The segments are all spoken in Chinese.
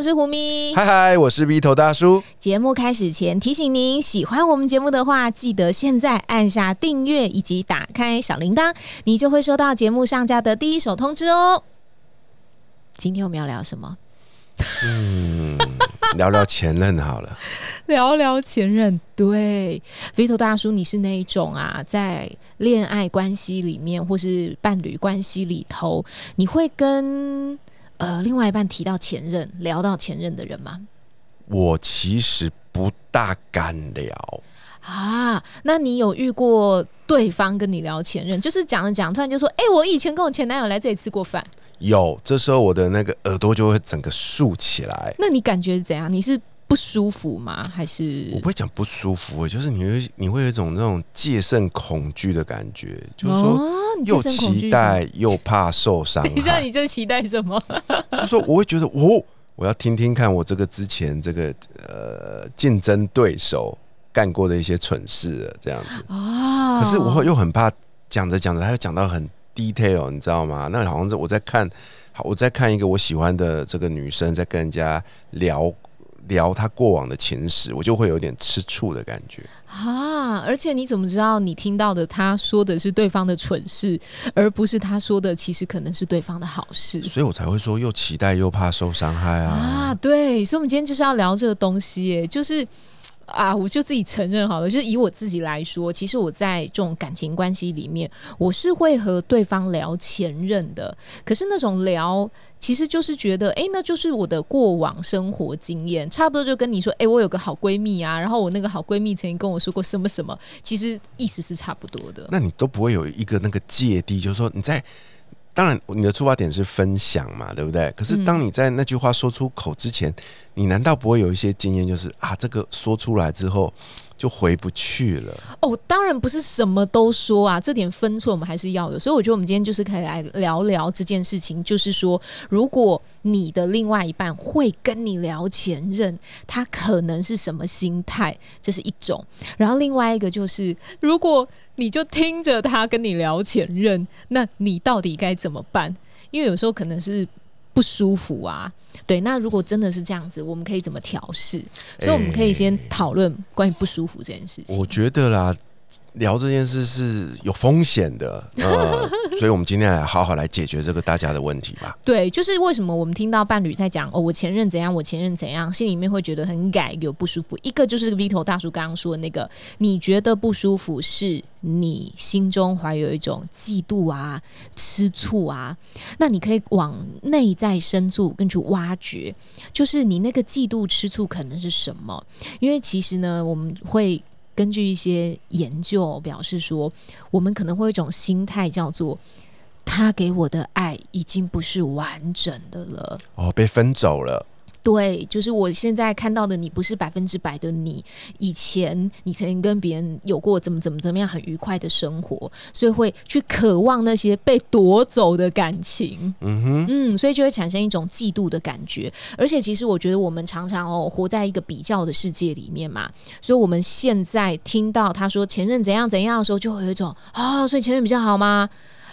我是胡咪。嗨嗨，我是 V 头大叔。节目开始前提醒您，喜欢我们节目的话，记得现在按下订阅以及打开小铃铛，你就会收到节目上架的第一手通知哦。今天我们要聊什么？嗯，聊聊前任好了。聊聊前任，对，V 头大叔，你是那一种啊，在恋爱关系里面或是伴侣关系里头，你会跟？呃，另外一半提到前任，聊到前任的人吗？我其实不大敢聊啊。那你有遇过对方跟你聊前任，就是讲着讲，突然就说：“哎，我以前跟我前男友来这里吃过饭。”有，这时候我的那个耳朵就会整个竖起来。那你感觉怎样？你是？不舒服吗？还是我不会讲不舒服，就是你会你会有一种那种戒慎恐惧的感觉，就是说又期待又怕受伤。你知道，你这期待什么？就说我会觉得，哦，我要听听看我这个之前这个呃竞争对手干过的一些蠢事，这样子啊。可是我又很怕讲着讲着，他又讲到很 detail，你知道吗？那好像是我在看，好我在看一个我喜欢的这个女生在跟人家聊。聊他过往的情史，我就会有点吃醋的感觉啊！而且你怎么知道你听到的他说的是对方的蠢事，而不是他说的其实可能是对方的好事？所以我才会说又期待又怕受伤害啊！啊，对，所以我们今天就是要聊这个东西，就是。啊，我就自己承认好了，就是以我自己来说，其实我在这种感情关系里面，我是会和对方聊前任的。可是那种聊，其实就是觉得，哎，那就是我的过往生活经验，差不多就跟你说，哎，我有个好闺蜜啊，然后我那个好闺蜜曾经跟我说过什么什么，其实意思是差不多的。那你都不会有一个那个芥蒂，就是说你在。当然，你的出发点是分享嘛，对不对？可是当你在那句话说出口之前，你难道不会有一些经验，就是啊，这个说出来之后就回不去了？哦，当然不是什么都说啊，这点分寸我们还是要的。所以我觉得我们今天就是可以来聊聊这件事情，就是说，如果你的另外一半会跟你聊前任，他可能是什么心态？这是一种。然后另外一个就是，如果你就听着他跟你聊前任，那你到底该怎么办？因为有时候可能是不舒服啊。对，那如果真的是这样子，我们可以怎么调试？所以我们可以先讨论关于不舒服这件事情。我觉得啦。聊这件事是有风险的，呃，所以我们今天来好好来解决这个大家的问题吧。对，就是为什么我们听到伴侣在讲哦，我前任怎样，我前任怎样，心里面会觉得很改，有不舒服。一个就是 V 头大叔刚刚说的那个，你觉得不舒服，是你心中怀有一种嫉妒啊、吃醋啊，那你可以往内在深处更去挖掘，就是你那个嫉妒、吃醋可能是什么？因为其实呢，我们会。根据一些研究表示说，我们可能会有一种心态，叫做他给我的爱已经不是完整的了，哦，被分走了。对，就是我现在看到的你不是百分之百的你。以前你曾经跟别人有过怎么怎么怎么样很愉快的生活，所以会去渴望那些被夺走的感情。嗯哼，嗯，所以就会产生一种嫉妒的感觉。而且其实我觉得我们常常哦活在一个比较的世界里面嘛，所以我们现在听到他说前任怎样怎样的时候，就会有一种啊，所以前任比较好吗？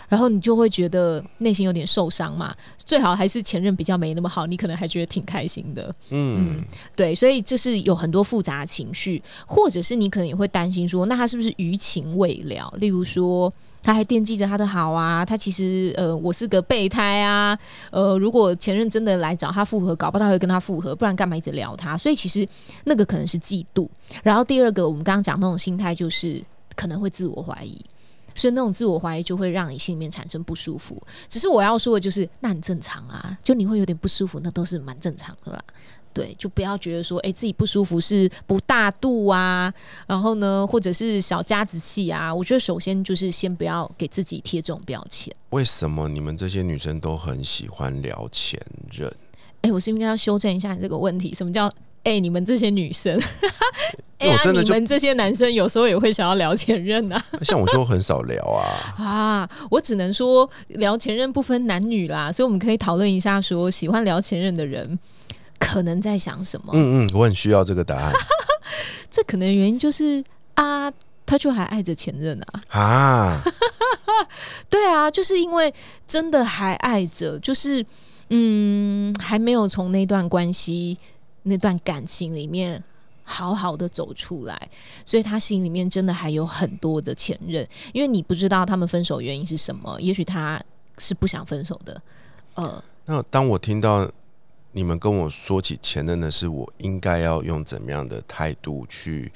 然后你就会觉得内心有点受伤嘛，最好还是前任比较没那么好，你可能还觉得挺开心的。嗯，对，所以这是有很多复杂情绪，或者是你可能也会担心说，那他是不是余情未了？例如说，他还惦记着他的好啊，他其实呃，我是个备胎啊，呃，如果前任真的来找他复合，搞不好会跟他复合，不然干嘛一直聊他？所以其实那个可能是嫉妒。然后第二个，我们刚刚讲那种心态，就是可能会自我怀疑。所以那种自我怀疑就会让你心里面产生不舒服。只是我要说的就是，那很正常啊，就你会有点不舒服，那都是蛮正常的啦。对，就不要觉得说，哎，自己不舒服是不大度啊，然后呢，或者是小家子气啊。我觉得首先就是先不要给自己贴这种标签。为什么你们这些女生都很喜欢聊前任？哎，我是应该要修正一下你这个问题。什么叫哎？你们这些女生？哎呀，你们这些男生有时候也会想要聊前任呐。像我就很少聊啊。啊，我只能说聊前任不分男女啦，所以我们可以讨论一下，说喜欢聊前任的人可能在想什么。嗯嗯，我很需要这个答案。这可能原因就是啊，他就还爱着前任啊。啊，对啊，就是因为真的还爱着，就是嗯，还没有从那段关系、那段感情里面。好好的走出来，所以他心里面真的还有很多的前任，因为你不知道他们分手原因是什么，也许他是不想分手的。呃，那当我听到。你们跟我说起前任的事，我应该要用怎么样的态度去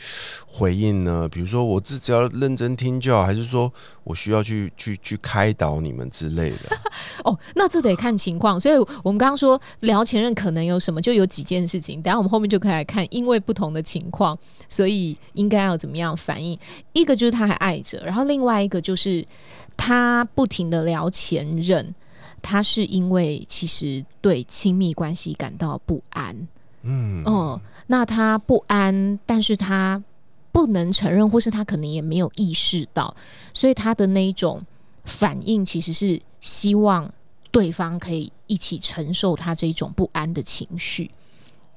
回应呢？比如说，我自己要认真听就好，还是说我需要去去去开导你们之类的？哦，那这得看情况。所以我们刚刚说聊前任可能有什么，就有几件事情。等下我们后面就可以来看，因为不同的情况，所以应该要怎么样反应？一个就是他还爱着，然后另外一个就是他不停的聊前任。他是因为其实对亲密关系感到不安，嗯，哦，那他不安，但是他不能承认，或是他可能也没有意识到，所以他的那一种反应其实是希望对方可以一起承受他这一种不安的情绪。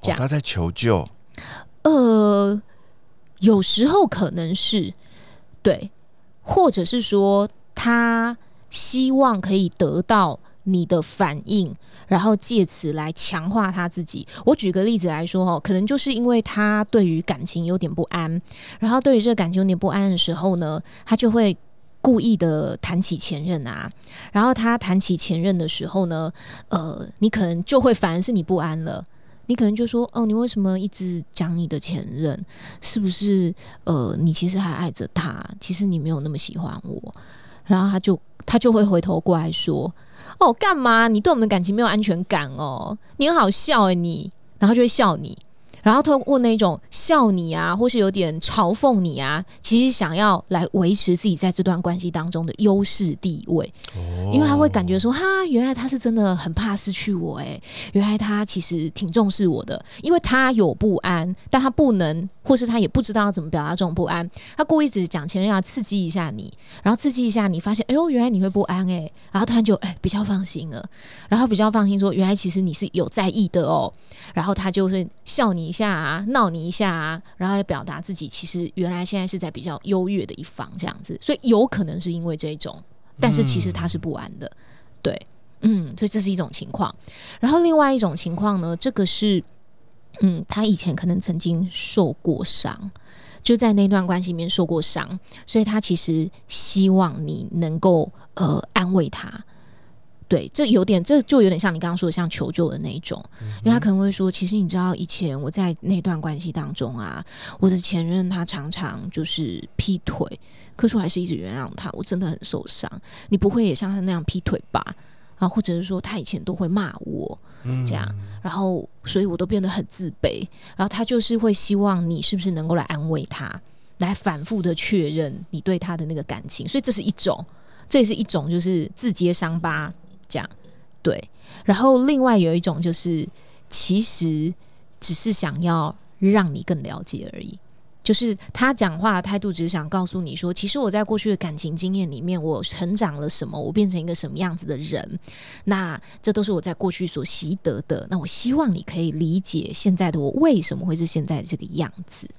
这样他在求救，呃，有时候可能是对，或者是说他希望可以得到。你的反应，然后借此来强化他自己。我举个例子来说哦，可能就是因为他对于感情有点不安，然后对于这个感情有点不安的时候呢，他就会故意的谈起前任啊。然后他谈起前任的时候呢，呃，你可能就会反而是你不安了。你可能就说，哦，你为什么一直讲你的前任？是不是呃，你其实还爱着他？其实你没有那么喜欢我。然后他就他就会回头过来说。哦，干嘛？你对我们的感情没有安全感哦？你很好笑哎，你，然后就会笑你。然后透过那种笑你啊，或是有点嘲讽你啊，其实想要来维持自己在这段关系当中的优势地位。哦，因为他会感觉说，哈，原来他是真的很怕失去我，哎，原来他其实挺重视我的，因为他有不安，但他不能，或是他也不知道要怎么表达这种不安。他故意只讲前任要刺激一下你，然后刺激一下你，发现，哎呦，原来你会不安，哎，然后突然就，哎，比较放心了，然后比较放心说，原来其实你是有在意的哦，然后他就会笑你一。下啊，闹你一下啊，然后来表达自己，其实原来现在是在比较优越的一方这样子，所以有可能是因为这一种，但是其实他是不安的，对，嗯，所以这是一种情况。然后另外一种情况呢，这个是，嗯，他以前可能曾经受过伤，就在那段关系里面受过伤，所以他其实希望你能够呃安慰他。对，这有点，这就有点像你刚刚说的，像求救的那一种，因为他可能会说，其实你知道，以前我在那段关系当中啊，我的前任他常常就是劈腿，可是我还是一直原谅他，我真的很受伤。你不会也像他那样劈腿吧？啊，或者是说他以前都会骂我，这样，然后所以我都变得很自卑。然后他就是会希望你是不是能够来安慰他，来反复的确认你对他的那个感情。所以这是一种，这也是一种，就是自揭伤疤。这样对，然后另外有一种就是，其实只是想要让你更了解而已。就是他讲话的态度，只是想告诉你说，其实我在过去的感情经验里面，我成长了什么，我变成一个什么样子的人。那这都是我在过去所习得的。那我希望你可以理解现在的我为什么会是现在这个样子。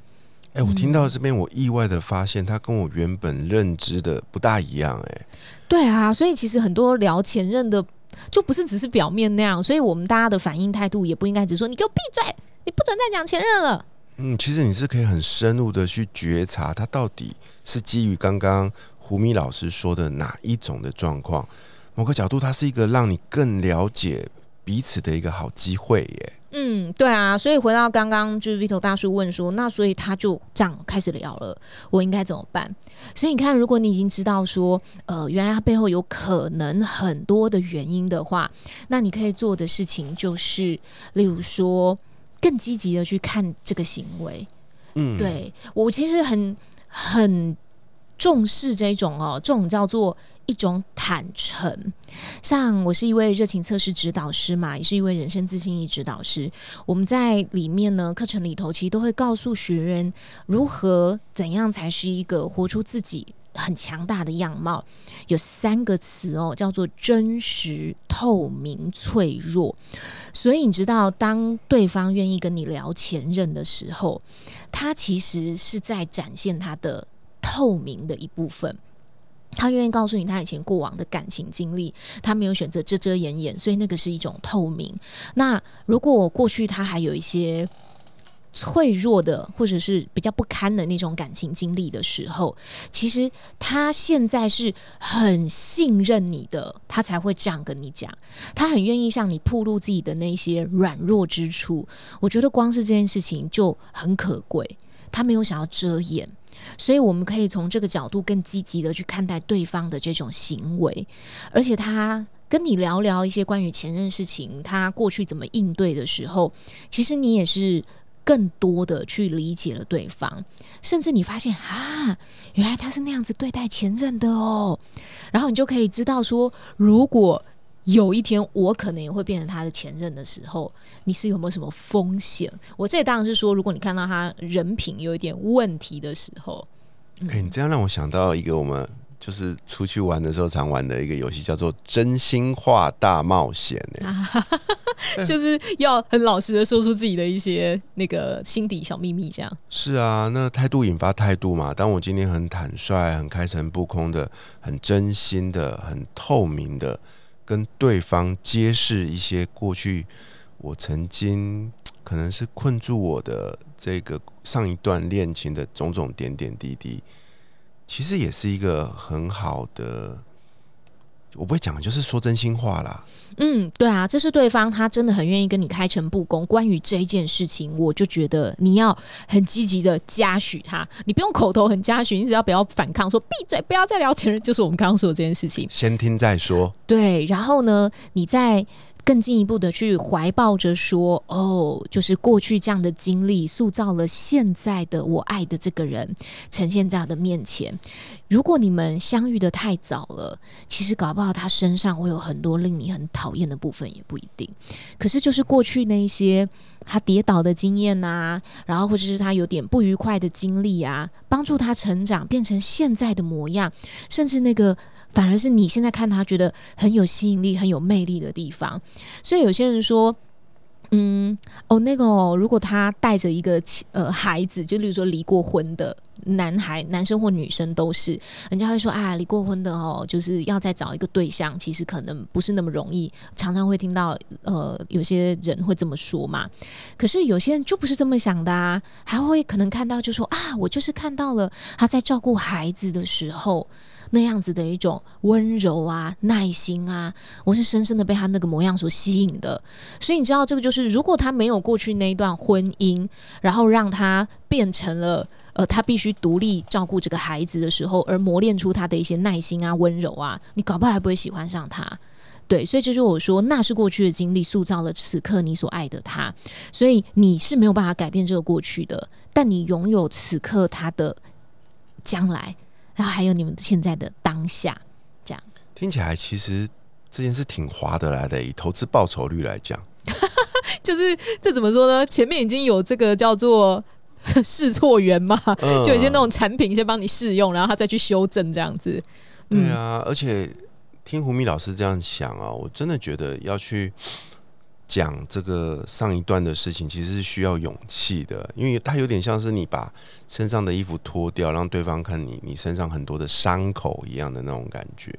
哎，我听到这边，我意外的发现，他跟我原本认知的不大一样。哎。对啊，所以其实很多聊前任的，就不是只是表面那样，所以我们大家的反应态度也不应该只说你给我闭嘴，你不准再讲前任了。嗯，其实你是可以很深入的去觉察他到底是基于刚刚胡米老师说的哪一种的状况，某个角度，它是一个让你更了解彼此的一个好机会耶。嗯，对啊，所以回到刚刚就是 Vito 大叔问说，那所以他就这样开始聊了，我应该怎么办？所以你看，如果你已经知道说，呃，原来他背后有可能很多的原因的话，那你可以做的事情就是，例如说，更积极的去看这个行为。嗯，对我其实很很重视这种哦，这种叫做一种坦诚。像我是一位热情测试指导师嘛，也是一位人生自信力指导师。我们在里面呢，课程里头其实都会告诉学员如何怎样才是一个活出自己很强大的样貌。有三个词哦，叫做真实、透明、脆弱。所以你知道，当对方愿意跟你聊前任的时候，他其实是在展现他的透明的一部分。他愿意告诉你他以前过往的感情经历，他没有选择遮遮掩掩，所以那个是一种透明。那如果过去他还有一些脆弱的，或者是比较不堪的那种感情经历的时候，其实他现在是很信任你的，他才会这样跟你讲。他很愿意向你铺露自己的那些软弱之处。我觉得光是这件事情就很可贵，他没有想要遮掩。所以，我们可以从这个角度更积极的去看待对方的这种行为，而且他跟你聊聊一些关于前任事情，他过去怎么应对的时候，其实你也是更多的去理解了对方，甚至你发现啊，原来他是那样子对待前任的哦，然后你就可以知道说，如果。有一天我可能也会变成他的前任的时候，你是有没有什么风险？我这当然是说，如果你看到他人品有一点问题的时候，哎，你这样让我想到一个我们就是出去玩的时候常玩的一个游戏，叫做“真心话大冒险”哎，就是要很老实的说出自己的一些那个心底小秘密，这样是啊。那态度引发态度嘛，当我今天很坦率、很开诚布公的、很真心的、很透明的。跟对方揭示一些过去我曾经可能是困住我的这个上一段恋情的种种点点滴滴，其实也是一个很好的。我不会讲，就是说真心话啦。嗯，对啊，这是对方他真的很愿意跟你开诚布公。关于这一件事情，我就觉得你要很积极的嘉许他，你不用口头很嘉许，你只要不要反抗，说闭嘴，不要再聊前任，就是我们刚刚说的这件事情。先听再说。对，然后呢，你在。更进一步的去怀抱着说，哦，就是过去这样的经历，塑造了现在的我爱的这个人，呈现在我的面前。如果你们相遇的太早了，其实搞不好他身上会有很多令你很讨厌的部分，也不一定。可是就是过去那一些他跌倒的经验呐，然后或者是他有点不愉快的经历啊，帮助他成长，变成现在的模样，甚至那个。反而是你现在看他觉得很有吸引力、很有魅力的地方，所以有些人说，嗯，哦，那个哦，如果他带着一个呃孩子，就例如说离过婚的男孩、男生或女生都是，人家会说啊，离过婚的哦，就是要再找一个对象，其实可能不是那么容易，常常会听到呃有些人会这么说嘛。可是有些人就不是这么想的啊，还会可能看到就说啊，我就是看到了他在照顾孩子的时候。那样子的一种温柔啊、耐心啊，我是深深的被他那个模样所吸引的。所以你知道，这个就是如果他没有过去那一段婚姻，然后让他变成了呃，他必须独立照顾这个孩子的时候，而磨练出他的一些耐心啊、温柔啊，你搞不好还不会喜欢上他。对，所以这就是我说，那是过去的经历塑造了此刻你所爱的他。所以你是没有办法改变这个过去的，但你拥有此刻他的将来。然后还有你们现在的当下，这样听起来其实这件事挺划得来的。以投资报酬率来讲，就是这怎么说呢？前面已经有这个叫做 试错员嘛，就有些那种产品先帮你试用，然后他再去修正这样子。对啊，而且听胡米老师这样想啊，我真的觉得要去。讲这个上一段的事情，其实是需要勇气的，因为它有点像是你把身上的衣服脱掉，让对方看你你身上很多的伤口一样的那种感觉。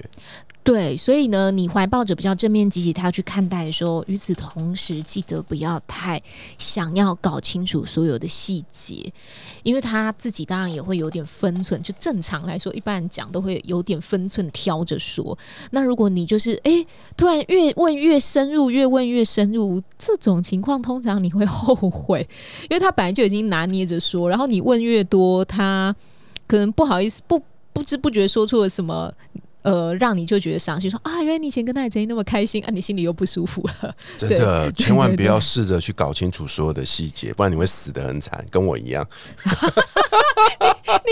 对，所以呢，你怀抱着比较正面积极，他要去看待的时候，与此同时，记得不要太想要搞清楚所有的细节，因为他自己当然也会有点分寸。就正常来说，一般人讲都会有点分寸，挑着说。那如果你就是哎，突然越问越深入，越问越深入，这种情况通常你会后悔，因为他本来就已经拿捏着说，然后你问越多，他可能不好意思，不不知不觉说出了什么。呃，让你就觉得伤心，说啊，原来你以前跟他曾经那么开心啊，你心里又不舒服了。真的，千万不要试着去搞清楚所有的细节，不然你会死的很惨，跟我一样。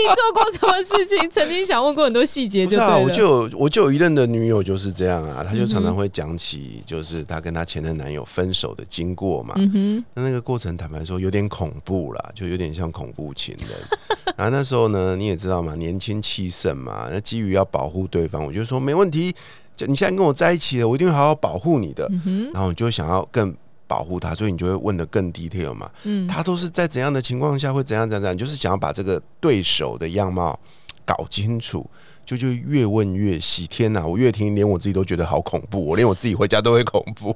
你做过什么事情？曾经想问过很多细节，就是我就有我就有一任的女友就是这样啊，她就常常会讲起，就是她跟她前任男友分手的经过嘛。嗯哼，那那个过程坦白说有点恐怖啦，就有点像恐怖情人。然后那时候呢，你也知道嘛，年轻气盛嘛，那基于要保护对方，我就说没问题，就你现在跟我在一起了，我一定会好好保护你的。然后就想要更。保护他，所以你就会问的更 detail 嘛。嗯，他都是在怎样的情况下会怎样怎样，就是想要把这个对手的样貌搞清楚，就就越问越细。天哪，我越听连我自己都觉得好恐怖，我连我自己回家都会恐怖，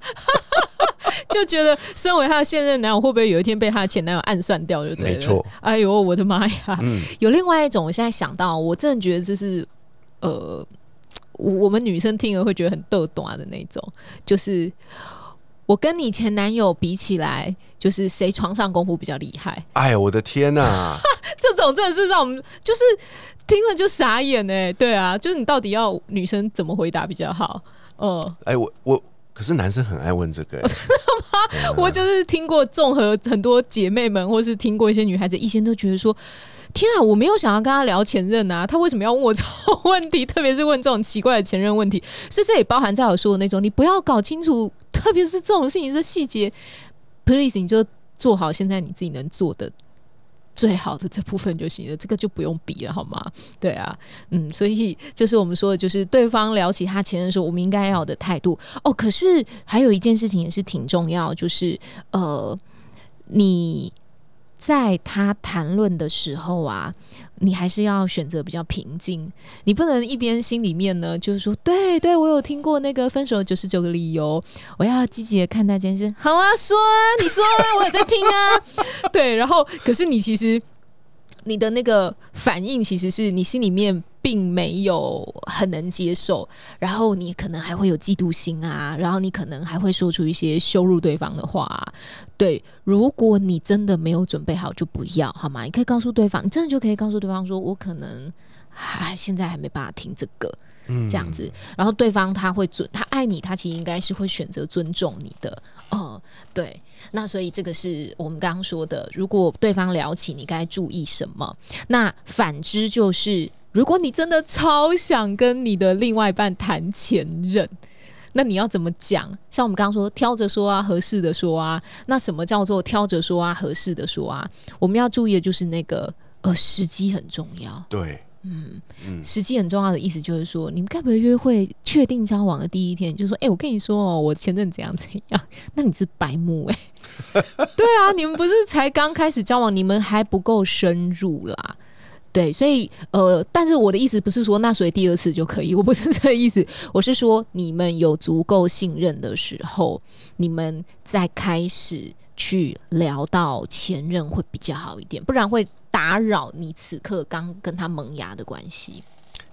就觉得身为他的现任男友，会不会有一天被他的前男友暗算掉？就没错。哎呦，我的妈呀！嗯，有另外一种，我现在想到，我真的觉得这是呃，我们女生听了会觉得很逗短的那种，就是。我跟你前男友比起来，就是谁床上功夫比较厉害？哎，我的天哪！这种真的是让我们就是听了就傻眼哎。对啊，就是你到底要女生怎么回答比较好？嗯，哎，我我可是男生很爱问这个，真的吗？我就是听过综合很多姐妹们，或是听过一些女孩子，一些都觉得说。天啊，我没有想要跟他聊前任啊，他为什么要问我这种 问题？特别是问这种奇怪的前任问题，所以这也包含在我说的那种，你不要搞清楚，特别是这种事情的细节，please，你就做好现在你自己能做的最好的这部分就行了，这个就不用比了，好吗？对啊，嗯，所以这是我们说的，就是对方聊起他前任的时候，我们应该要的态度。哦，可是还有一件事情也是挺重要，就是呃，你。在他谈论的时候啊，你还是要选择比较平静，你不能一边心里面呢，就是说，对对，我有听过那个分手九十九个理由，我要积极的看待这件事。好啊，说啊，你说啊，我有在听啊。对，然后可是你其实你的那个反应，其实是你心里面。并没有很能接受，然后你可能还会有嫉妒心啊，然后你可能还会说出一些羞辱对方的话。对，如果你真的没有准备好，就不要好吗？你可以告诉对方，你真的就可以告诉对方说：“我可能还现在还没办法听这个。”这样子，然后对方他会尊他爱你，他其实应该是会选择尊重你的。哦，对，那所以这个是我们刚刚说的，如果对方聊起，你该注意什么？那反之就是。如果你真的超想跟你的另外一半谈前任，那你要怎么讲？像我们刚刚说，挑着说啊，合适的说啊。那什么叫做挑着说啊，合适的说啊？我们要注意的就是那个呃，时机很重要。对，嗯嗯，时机很重要的意思就是说，你们该不会约会确定交往的第一天就说，哎，我跟你说哦，我前任怎样怎样？那你是白目哎？对啊，你们不是才刚开始交往，你们还不够深入啦。对，所以呃，但是我的意思不是说那所以第二次就可以，我不是 这个意思，我是说你们有足够信任的时候，你们再开始去聊到前任会比较好一点，不然会打扰你此刻刚跟他萌芽的关系。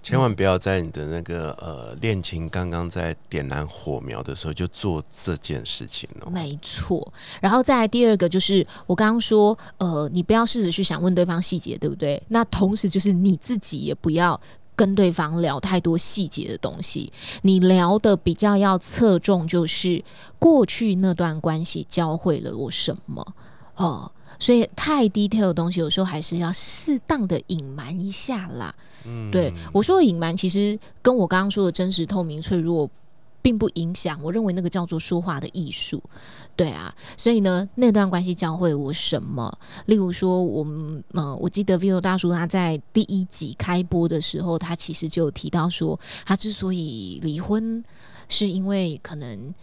千万不要在你的那个呃恋情刚刚在点燃火苗的时候就做这件事情哦。没错，然后再来第二个就是我刚刚说，呃，你不要试着去想问对方细节，对不对？那同时就是你自己也不要跟对方聊太多细节的东西，你聊的比较要侧重就是过去那段关系教会了我什么哦。所以太 detail 的东西，有时候还是要适当的隐瞒一下啦。嗯，对我说的隐瞒，其实跟我刚刚说的真实、透明、脆弱，并不影响。我认为那个叫做说话的艺术。对啊，所以呢，那段关系教会我什么？例如说，我们呃，我记得 Vivo 大叔他在第一集开播的时候，他其实就提到说，他之所以离婚，是因为可能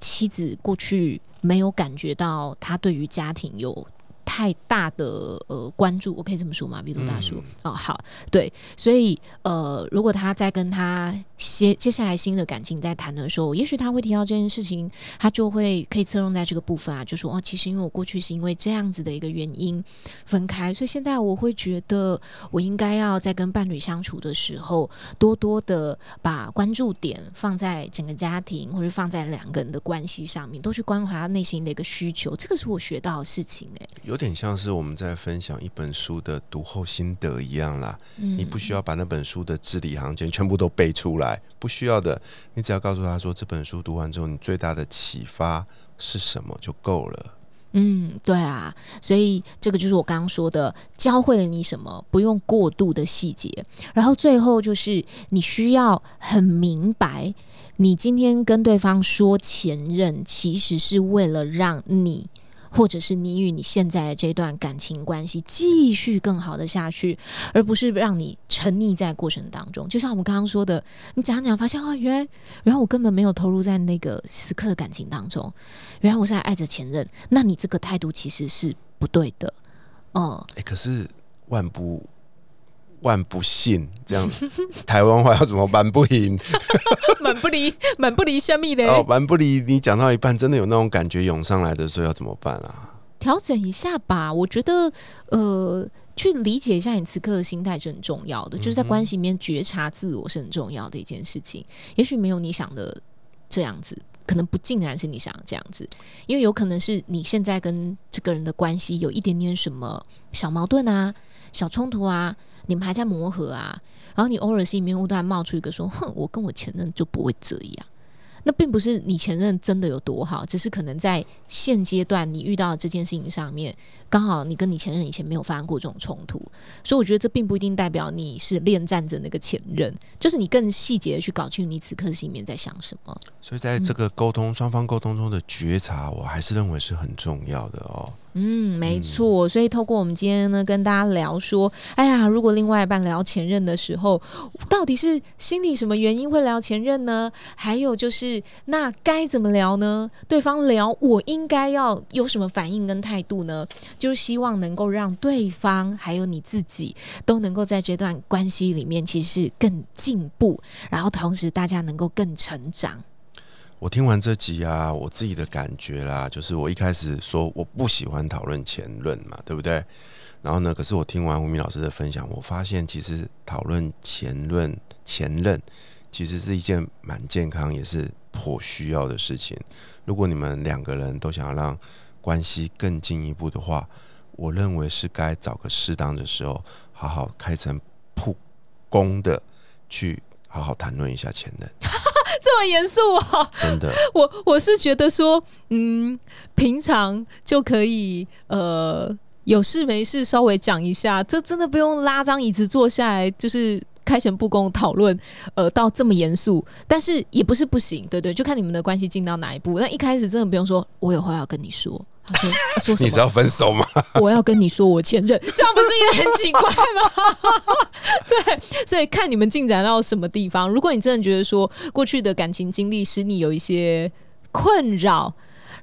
妻子过去没有感觉到他对于家庭有。太大的呃关注，我可以这么说吗？比如大叔哦，好，对，所以呃，如果他在跟他接接下来新的感情在谈的时候，也许他会提到这件事情，他就会可以侧重在这个部分啊，就说哦，其实因为我过去是因为这样子的一个原因分开，所以现在我会觉得我应该要在跟伴侣相处的时候，多多的把关注点放在整个家庭或者放在两个人的关系上面，多去关怀他内心的一个需求，这个是我学到的事情哎。有点像是我们在分享一本书的读后心得一样啦。你不需要把那本书的字里行间全部都背出来，不需要的。你只要告诉他说，这本书读完之后，你最大的启发是什么就够了。嗯，对啊，所以这个就是我刚刚说的，教会了你什么，不用过度的细节，然后最后就是你需要很明白，你今天跟对方说前任，其实是为了让你。或者是你与你现在的这段感情关系继续更好的下去，而不是让你沉溺在过程当中。就像我们刚刚说的，你讲讲发现哦，原来原来我根本没有投入在那个时刻的感情当中，原来我是在爱着前任，那你这个态度其实是不对的。哦，哎，可是万不。万不信这样，台湾话要怎么蛮不赢？蛮不离，蛮不离，虾米的？哦，蛮不离。你讲到一半，真的有那种感觉涌上来的时候，要怎么办啊？调整一下吧。我觉得，呃，去理解一下你此刻的心态是很重要的。就是在关系里面觉察自我是很重要的一件事情。也许没有你想的这样子，可能不尽然是你想这样子，因为有可能是你现在跟这个人的关系有一点点什么小矛盾啊、小冲突啊。你们还在磨合啊，然后你偶尔心里面会突然冒出一个说：“哼，我跟我前任就不会这样。”那并不是你前任真的有多好，只是可能在现阶段你遇到这件事情上面。刚好你跟你前任以前没有发生过这种冲突，所以我觉得这并不一定代表你是恋战着那个前任，就是你更细节的去搞清楚你此刻心里面在想什么。所以在这个沟通双方沟通中的觉察，我还是认为是很重要的哦。嗯，没错。所以透过我们今天呢，跟大家聊说，哎呀，如果另外一半聊前任的时候，到底是心里什么原因会聊前任呢？还有就是，那该怎么聊呢？对方聊，我应该要有什么反应跟态度呢？就是希望能够让对方还有你自己都能够在这段关系里面，其实更进步，然后同时大家能够更成长。我听完这集啊，我自己的感觉啦，就是我一开始说我不喜欢讨论前任嘛，对不对？然后呢，可是我听完吴明老师的分享，我发现其实讨论前任前任其实是一件蛮健康，也是颇需要的事情。如果你们两个人都想要让关系更进一步的话，我认为是该找个适当的时候，好好开诚布公的去好好谈论一下前任。这么严肃啊？真的，我我是觉得说，嗯，平常就可以，呃，有事没事稍微讲一下，这真的不用拉张椅子坐下来，就是。开诚布公讨论，呃，到这么严肃，但是也不是不行，对对，就看你们的关系进到哪一步。那一开始真的不用说，我有话要跟你说，说 说什么？你是要分手吗？我要跟你说，我前任，这样不是也很奇怪吗？对，所以看你们进展到什么地方。如果你真的觉得说过去的感情经历使你有一些困扰。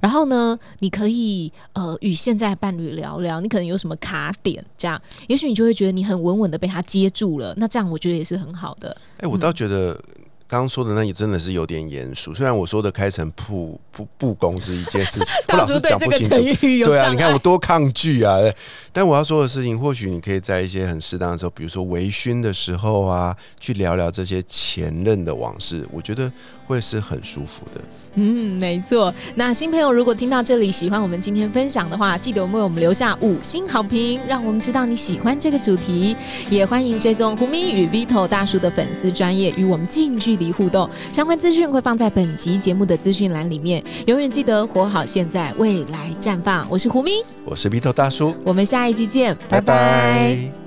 然后呢，你可以呃与现在伴侣聊聊，你可能有什么卡点，这样，也许你就会觉得你很稳稳的被他接住了。那这样我觉得也是很好的。哎，我倒觉得。刚刚说的那也真的是有点严肃，虽然我说的开诚布布布公是一件事情，我老是讲不清楚。对啊，你看我多抗拒啊！但我要说的事情，或许你可以在一些很适当的时候，比如说微醺的时候啊，去聊聊这些前任的往事，我觉得会是很舒服的。嗯，没错。那新朋友如果听到这里喜欢我们今天分享的话，记得为我们留下五星好评，让我们知道你喜欢这个主题。也欢迎追踪胡明宇 Vito 大叔的粉丝专业，与我们近距离互动。相关资讯会放在本集节目的资讯栏里面。永远记得活好现在，未来绽放。我是胡咪，我是 Vito 大叔，我们下一集见，拜拜。